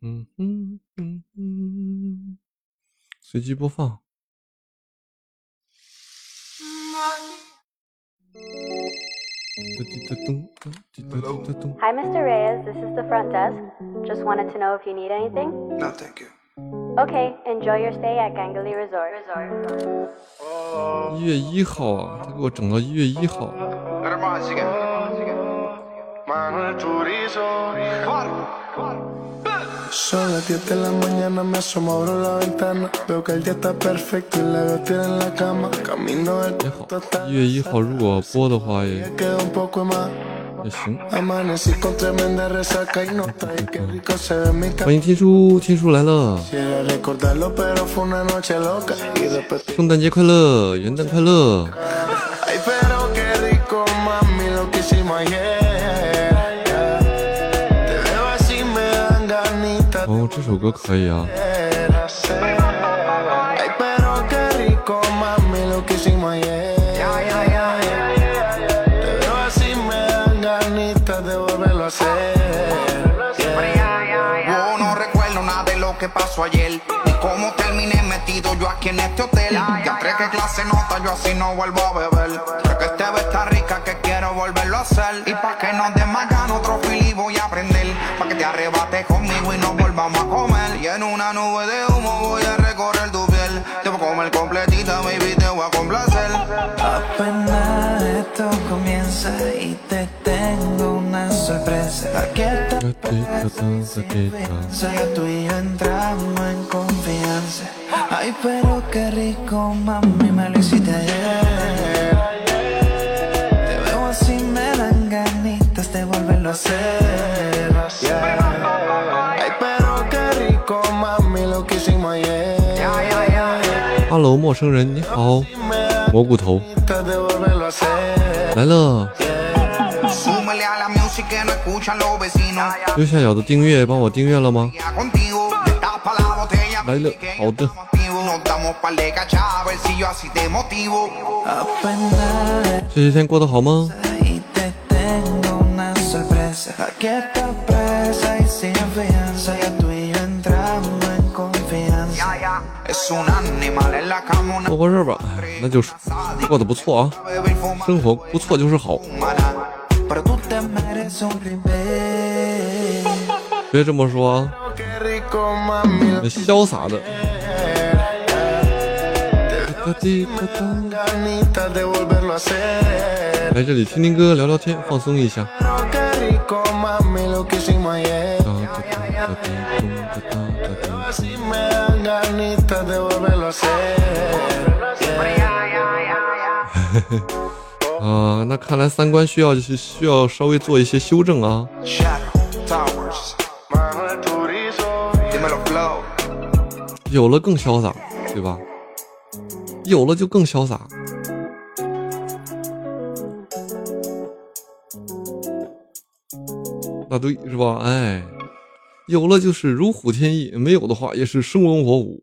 嗯嗯嗯嗯嗯，随机播放。Hi, Mr. Reyes. This is the front desk. Just wanted to know if you need anything. No, thank you. Okay, enjoy your stay at Gangali Resort. Resort. 一月一号啊，他给我整到一月一号。Manuel Turizo. Son las 10 de la mañana, me asomo, abro la ventana. Veo que el día está perfecto y la veo tirada en la cama. Camino del 也好一月一号如果播的话也 quedó un poco más. 也行。Amanecí con tremenda resaca y no trae qué rico se ve mi 欢迎天叔，天叔来了，Quisiera recordarlo, pero fue una noche loca. Y después. 圣诞节快乐，元旦快乐。Ay, pero qué rico, mami, lo que hicimos ayer. No recuerdo nada de lo que pasó ayer Ni cómo terminé metido yo aquí en este hotel. Ya tres que clase nota, yo así no vuelvo a beber volverlo a hacer. Y pa' que más ganas otro fili voy a aprender. Pa' que te arrebates conmigo y nos volvamos a comer. Y en una nube de humo voy a recorrer tu piel. Te voy a comer completita, baby, te voy a complacer. Apenas esto comienza y te tengo una sorpresa. Aquí está ya tú y yo entramos en confianza. Ay, pero qué rico, mami, me lo hiciste ayer. Volverlo a hacer. Ay, pero qué rico, mami, lo que hicimos ayer. Hello，陌生人，你好，蘑菇头.来了。右下角的订阅，帮我订阅了吗 Baila, que 好的。这些天过得好吗？Aquí está presa y sin fianza, ya tú y yo entramos en confianza. Es un animal en la cama, una 过过日吧，哎那就是过得不错啊生活不错就是好.别这么说啊，Qué rico, mami, lo 那潇洒的。来这里听听歌，聊聊天，放松一下。Pero qué rico, mami, lo que hicimos ayer. Así me dan ganitas de volverlo a hacer. 啊，那看来三观需要是需要稍微做一些修正啊。有了更潇洒，对吧？有了就更潇洒。那对是吧？哎，有了就是如虎添翼，没有的话也是生龙活虎，